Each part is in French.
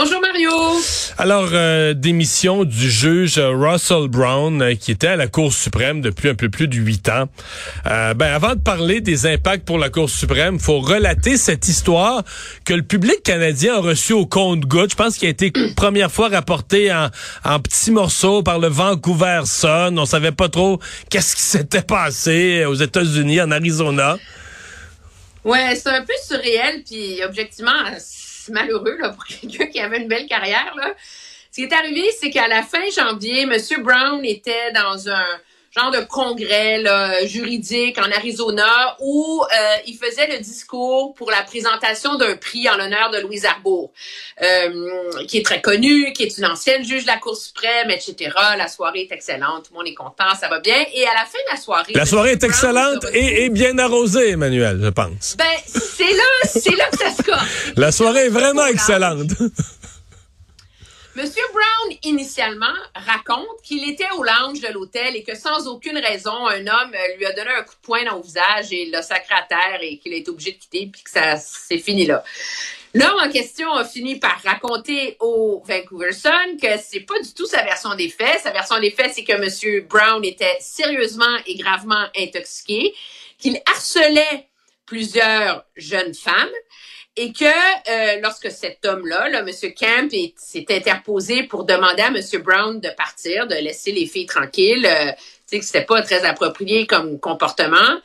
Bonjour Mario. Alors, euh, démission du juge Russell Brown, euh, qui était à la Cour suprême depuis un peu plus de huit ans. Euh, ben, avant de parler des impacts pour la Cour suprême, faut relater cette histoire que le public canadien a reçu au compte-goutte. Je pense qu'il a été première fois rapporté en, en petits morceaux par le Vancouver Sun. On savait pas trop qu'est-ce qui s'était passé aux États-Unis, en Arizona. Ouais, c'est un peu surréel, puis objectivement, malheureux là, pour quelqu'un qui avait une belle carrière. Là. Ce qui est arrivé, c'est qu'à la fin janvier, M. Brown était dans un genre de congrès là, juridique en Arizona où euh, il faisait le discours pour la présentation d'un prix en l'honneur de Louise Arbour, euh, qui est très connue, qui est une ancienne juge de la Cour suprême, etc. La soirée est excellente, tout le monde est content, ça va bien. Et à la fin de la soirée... La soirée est excellente et, et bien arrosée, Emmanuel, je pense. Ben, c'est là, c'est là que ça se casse. La soirée est vraiment excellente. Monsieur Brown, initialement, raconte qu'il était au lounge de l'hôtel et que sans aucune raison, un homme euh, lui a donné un coup de poing dans le visage et l'a sacré à terre et qu'il a été obligé de quitter puis que ça c'est fini là. L'homme en question a fini par raconter au Vancouver Sun que c'est pas du tout sa version des faits. Sa version des faits, c'est que Monsieur Brown était sérieusement et gravement intoxiqué, qu'il harcelait plusieurs jeunes femmes et que euh, lorsque cet homme-là, là, M. Camp, est- s'est interposé pour demander à M. Brown de partir, de laisser les filles tranquilles, euh, tu sais que c'était pas très approprié comme comportement.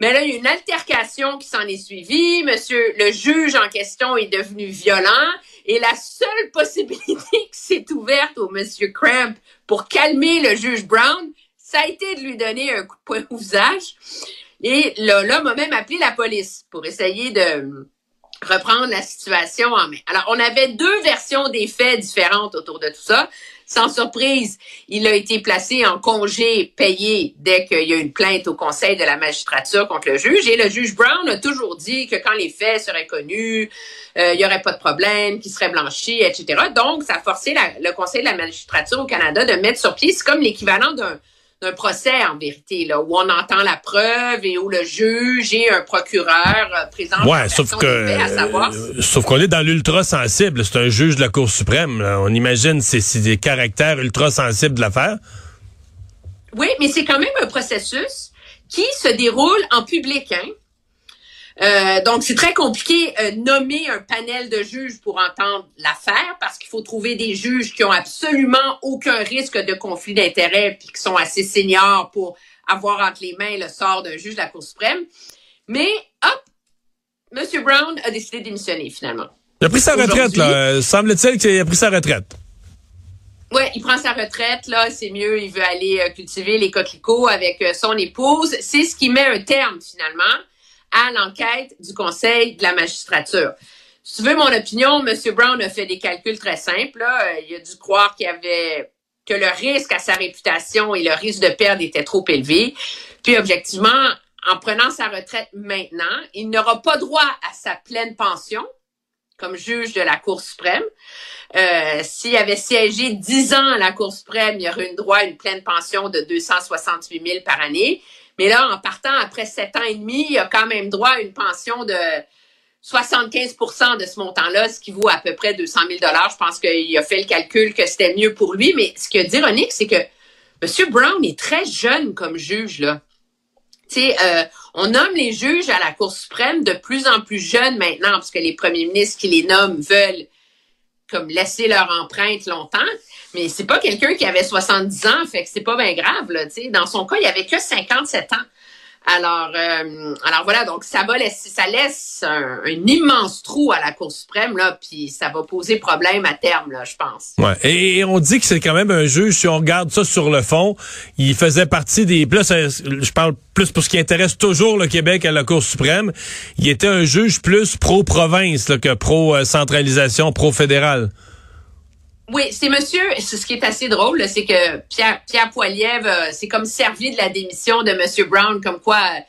Mais là, il y a une altercation qui s'en est suivie. Monsieur le juge en question est devenu violent et la seule possibilité qui s'est ouverte au Monsieur Cramp pour calmer le juge Brown, ça a été de lui donner un coup de poing au visage. Et là, l'homme a même appelé la police pour essayer de reprendre la situation en main. Alors, on avait deux versions des faits différentes autour de tout ça. Sans surprise, il a été placé en congé payé dès qu'il y a une plainte au Conseil de la magistrature contre le juge. Et le juge Brown a toujours dit que quand les faits seraient connus, euh, il y aurait pas de problème, qu'il serait blanchi, etc. Donc, ça a forcé le Conseil de la magistrature au Canada de mettre sur pied, c'est comme l'équivalent d'un d'un procès en vérité, là, où on entend la preuve et où le juge et un procureur euh, présentent Ouais, sauf que des faits, à savoir euh, sauf qu'on est dans l'ultra sensible. C'est un juge de la Cour suprême. là. On imagine c'est des caractères ultra sensibles de l'affaire. Oui, mais c'est quand même un processus qui se déroule en public. Hein? Euh, donc, c'est très compliqué euh, nommer un panel de juges pour entendre l'affaire parce qu'il faut trouver des juges qui ont absolument aucun risque de conflit d'intérêts puis qui sont assez seniors pour avoir entre les mains le sort d'un juge de la Cour suprême. Mais, hop, M. Brown a décidé de démissionner finalement. Il a pris sa retraite, là. Euh, Semble-t-il qu'il a pris sa retraite. Ouais, il prend sa retraite, là, c'est mieux, il veut aller euh, cultiver les coquelicots avec euh, son épouse. C'est ce qui met un terme, finalement, à l'enquête du Conseil de la magistrature. Si tu veux mon opinion, M. Brown a fait des calculs très simples. Là. Euh, Il a dû croire qu'il y avait que le risque à sa réputation et le risque de perdre était trop élevé. Puis, objectivement, en prenant sa retraite maintenant, il n'aura pas droit à sa pleine pension comme juge de la Cour suprême. Euh, S'il avait siégé 10 ans à la Cour suprême, il aurait eu droit à une pleine pension de 268 000 par année. Mais là, en partant après 7 ans et demi, il a quand même droit à une pension de 75% de ce montant-là, ce qui vaut à peu près 200 000 Je pense qu'il a fait le calcul que c'était mieux pour lui. Mais ce qui est ironique, c'est que M. Brown est très jeune comme juge, là. Euh, on nomme les juges à la Cour suprême de plus en plus jeunes maintenant, parce que les premiers ministres qui les nomment veulent comme laisser leur empreinte longtemps. Mais c'est pas quelqu'un qui avait 70 ans, fait que c'est pas bien grave, là, tu sais. Dans son cas, il avait que 57 ans. Alors, euh, alors voilà, donc ça va laisser, ça laisse un, immense trou à la Cour suprême là, puis ça va poser problème à terme là, je pense. Ouais. Et, on dit que c'est quand même un juge. Si on regarde ça sur le fond, il faisait partie des. Plus, je parle plus pour ce qui intéresse toujours le Québec à la Cour suprême. Il était un juge plus pro province que pro euh, centralisation, pro fédéral. Oui, c'est monsieur, ce qui est assez drôle, c'est que Pierre, Pierre Poilievre, euh, c'est comme servi de la démission de monsieur Brown, comme quoi, euh,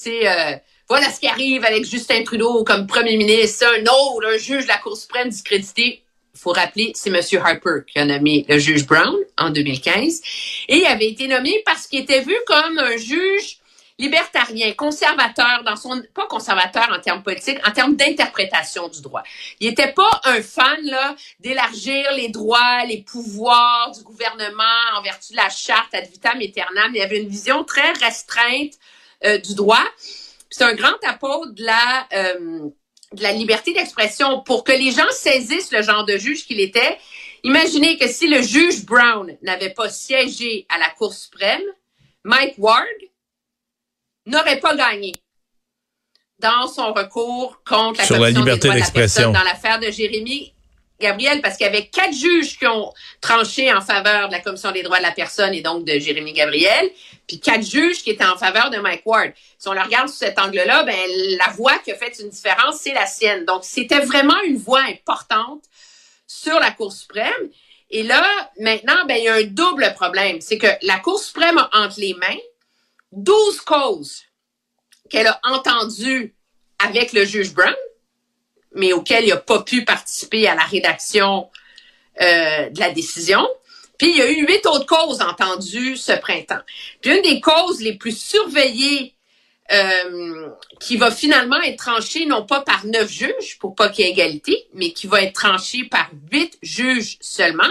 tu sais, euh, voilà ce qui arrive avec Justin Trudeau comme premier ministre, un autre, un juge de la Cour suprême discrédité. Il faut rappeler, c'est monsieur Harper qui a nommé le juge Brown en 2015. Et il avait été nommé parce qu'il était vu comme un juge libertarien, conservateur dans son pas conservateur en termes politiques, en termes d'interprétation du droit. Il était pas un fan là d'élargir les droits, les pouvoirs du gouvernement en vertu de la charte ad vitam aeternam. Il avait une vision très restreinte euh, du droit. C'est un grand apôtre de la euh, de la liberté d'expression pour que les gens saisissent le genre de juge qu'il était. Imaginez que si le juge Brown n'avait pas siégé à la Cour suprême, Mike Ward n'aurait pas gagné dans son recours contre la Sur la liberté d'expression dans l'affaire de Jérémy Gabriel, parce qu'il y avait quatre juges qui ont tranché en faveur de la Commission des droits de la personne et donc de Jérémy Gabriel, puis quatre juges qui étaient en faveur de Mike Ward. Si on le regarde sous cet angle-là, ben la voix qui a fait une différence, c'est la sienne. Donc, c'était vraiment une voix importante sur la Cour suprême. Et là, maintenant, ben, il y a un double problème. C'est que la Cour suprême a entre les mains 12 causes qu'elle a entendues avec le juge Brown, mais auxquelles il n'a pas pu participer à la rédaction euh, de la décision. Puis il y a eu huit autres causes entendues ce printemps. Puis une des causes les plus surveillées euh, qui va finalement être tranchée non pas par neuf juges pour pas qu'il y ait égalité, mais qui va être tranchée par huit juges seulement,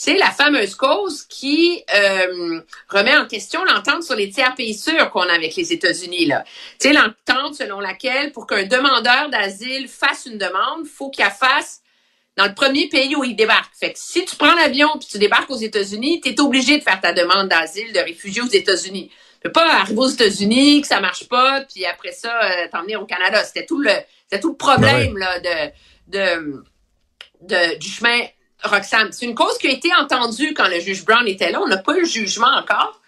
c'est la fameuse cause qui euh, remet en question l'entente sur les tiers pays sûrs qu'on a avec les États-Unis. là. Tu sais, l'entente selon laquelle pour qu'un demandeur d'asile fasse une demande, faut qu'il la fasse dans le premier pays où il débarque. Fait que si tu prends l'avion puis tu débarques aux États-Unis, tu es obligé de faire ta demande d'asile, de réfugié aux États-Unis. Tu peux pas arriver aux États-Unis, que ça marche pas, puis après ça, euh, t'emmener au Canada. C'était tout le, c'était tout le problème ben là, de, de, de, du chemin Roxane, c'est une cause qui a été entendue quand le juge Brown était là. On n'a pas eu le jugement encore.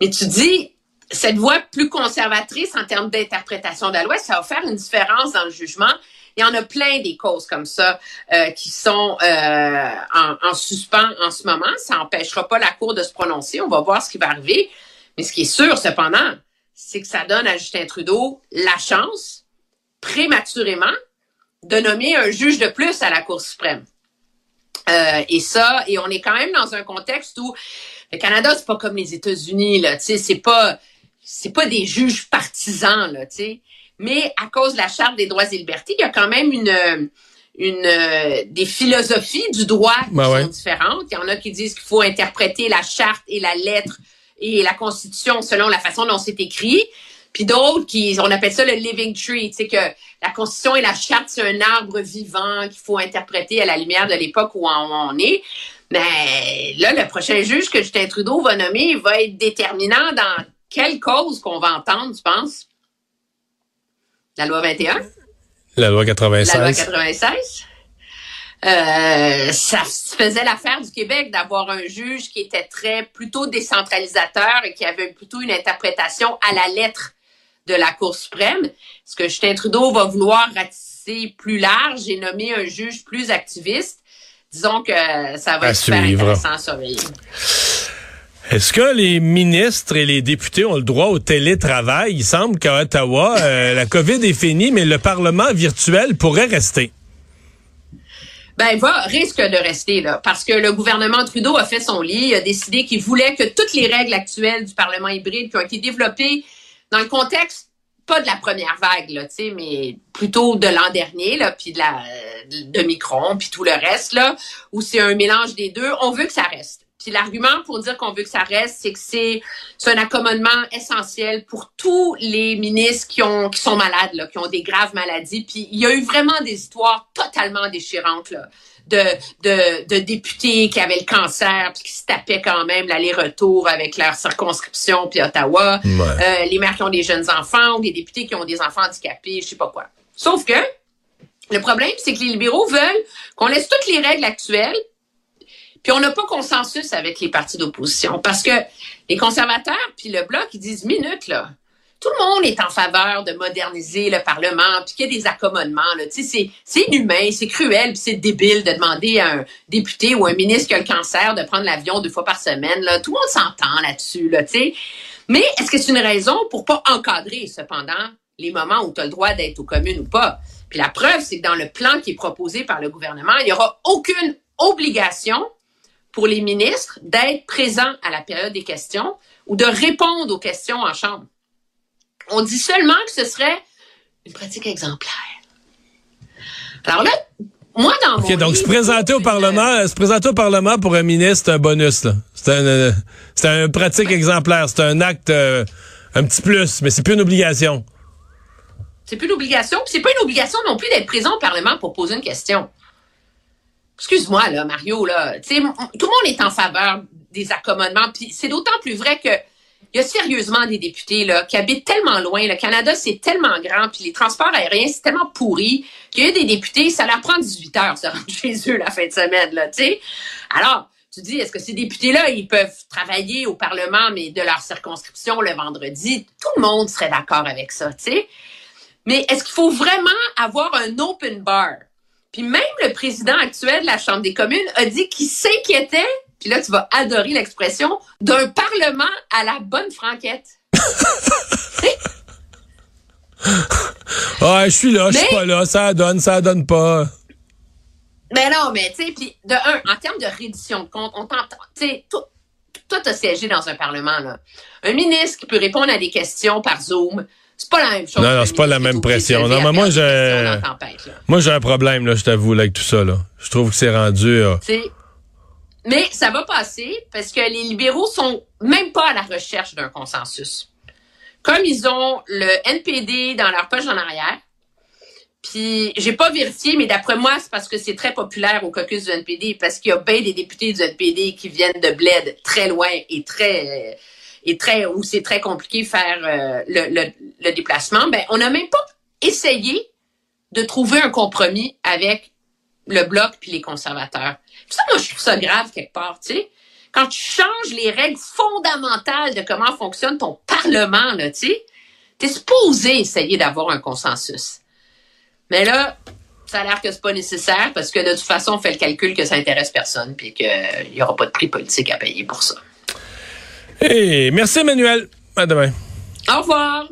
Mais tu dis, cette voix plus conservatrice en termes d'interprétation de la loi, ça va faire une différence dans le jugement. Il y en a plein des causes comme ça euh, qui sont euh, en, en, suspens en ce moment. Ça n'empêchera pas la Cour de se prononcer. On va voir ce qui va arriver. Mais ce qui est sûr, cependant, c'est que ça donne à Justin Trudeau la chance, prématurément, de nommer un juge de plus à la Cour suprême. Euh, et ça, et on est quand même dans un contexte où le Canada, c'est pas comme les États-Unis, là, tu sais, c'est pas, c'est pas des juges partisans, là, tu sais. Mais à cause de la Charte des droits et libertés, il y a quand même une, une, euh, des philosophies du droit qui ben sont différentes. Il y en a qui disent qu'il faut interpréter la Charte et la lettre et la Constitution selon la façon dont c'est écrit. Puis d'autres qui, on appelle ça le living tree, tu sais que la Constitution et la Charte, c'est un arbre vivant qu'il faut interpréter à la lumière de l'époque où on, est. Mais là, le prochain juge que Justin Trudeau va nommer va être déterminant dans quelle cause qu'on va entendre, tu penses? La loi 21? La loi 96. La loi 96. Euh, ça faisait l'affaire du Québec d'avoir un juge qui était très plutôt décentralisateur et qui avait plutôt une interprétation à la lettre de la Cour suprême. Est-ce que Justin Trudeau va vouloir ratisser plus large et nommer un juge plus activiste? Disons que ça va être super intéressant à surveiller. Est-ce que les ministres et les députés ont le droit au télétravail? Il semble qu'à Ottawa, euh, la COVID est finie, mais le Parlement virtuel pourrait rester. ben va risque de rester là parce que le gouvernement Trudeau a fait son lit, a décidé qu'il voulait que toutes les règles actuelles du Parlement hybride qui ont été développées dans le contexte pas de la première vague là, mais plutôt de l'an dernier là, puis de la de Micron, puis tout le reste là, où c'est un mélange des deux. On veut que ça reste. Puis l'argument pour dire qu'on veut que ça reste, c'est que c'est c'est un accommodement essentiel pour tous les ministres qui ont qui sont malades là, qui ont des graves maladies. Puis il y a eu vraiment des histoires totalement déchirantes là de, de, de députés qui avaient le cancer puis qui se tapaient quand même l'aller-retour avec leur circonscription puis Ottawa, euh, les mères qui ont des jeunes enfants ou des députés qui ont des enfants handicapés, je sais pas quoi. Sauf que le problème, c'est que les libéraux veulent qu'on laisse toutes les règles actuelles puis on n'a pas consensus avec les partis d'opposition parce que les conservateurs puis le bloc ils disent minute là. Tout le monde est en faveur de moderniser le Parlement, puis qu'il y a des accommodements. C'est, inhumain, c'est cruel, c'est débile de demander à un député ou un ministre qui a le cancer de prendre l'avion deux fois par semaine. Là. Tout le monde s'entend là-dessus. Là. Mais est-ce que c'est une raison pour pas encadrer, cependant, les moments où tu as le droit d'être aux communes ou pas? Puis la preuve, c'est que dans le plan qui est proposé par le gouvernement, il n'y aura aucune obligation pour les ministres d'être présents à la période des questions ou de répondre aux questions en chambre. On dit seulement que ce serait une pratique exemplaire. Alors là, moi, dans OK, donc se présenter au Parlement, se présenter au Parlement pour un ministre, c'est un bonus, là. C'est un, euh, c'est un pratique exemplaire. C'est un acte, euh, un petit plus, mais c'est plus une obligation. C'est plus une obligation, puis c'est pas une obligation non plus d'être présent au Parlement pour poser une question excuse-moi là, Mario là, tu sais, tout le monde est en faveur des accommodements, puis c'est d'autant plus vrai que il y a sérieusement des députés là qui habitent tellement loin. Le Canada c'est tellement grand, puis les transports aériens c'est tellement pourri qu'il y a des députés, ça leur prend 18 heures de se rendre chez eux la fin de semaine là, tu sais. Alors tu dis, est-ce que ces députés-là, ils peuvent travailler au Parlement, mais de leur circonscription le vendredi? Tout le monde serait d'accord avec ça, tu. Mais est-ce qu'il faut vraiment avoir un open bar? Puis même le président actuel de la Chambre des communes a dit qu'il s'inquiétait, puis là tu vas adorer l'expression, d'un parlement à la bonne franquette. ouais, je suis là, je suis pas là, ça donne, ça donne pas. Mais non, mais tu sais, puis de un, en termes de reddition de compte, on t'entend, tu sais, toi, t'as siégé dans un parlement, là. Un ministre qui peut répondre à des questions par Zoom, c'est pas la même chose. Non, non, c'est pas la même pression. Non, mais moi, j'ai. Moi, j'ai un problème, là, je t'avoue, avec tout ça, là. Je trouve que c'est rendu. Euh, mais ça va passer parce que les libéraux sont même pas à la recherche d'un consensus. Comme ils ont le NPD dans leur poche en arrière, puis j'ai pas vérifié, mais d'après moi, c'est parce que c'est très populaire au caucus du NPD, parce qu'il y a bien des députés du NPD qui viennent de bled très loin et très et très où c'est très compliqué faire euh, le, le, déplacement, ben on n'a même pas essayé de trouver un compromis avec le bloc puis les conservateurs. ça, moi, je trouve ça grave quelque part, tu sais. Quand tu changes les règles fondamentales de comment fonctionne ton parlement, là, tu sais, t'es supposé essayer d'avoir un consensus. Mais là, ça a l'air que c'est pas nécessaire parce que de toute façon, on fait le calcul que ça intéresse personne puis qu'il n'y aura pas de prix politique à payer pour ça. Hey, merci Emmanuel. À demain. Au revoir.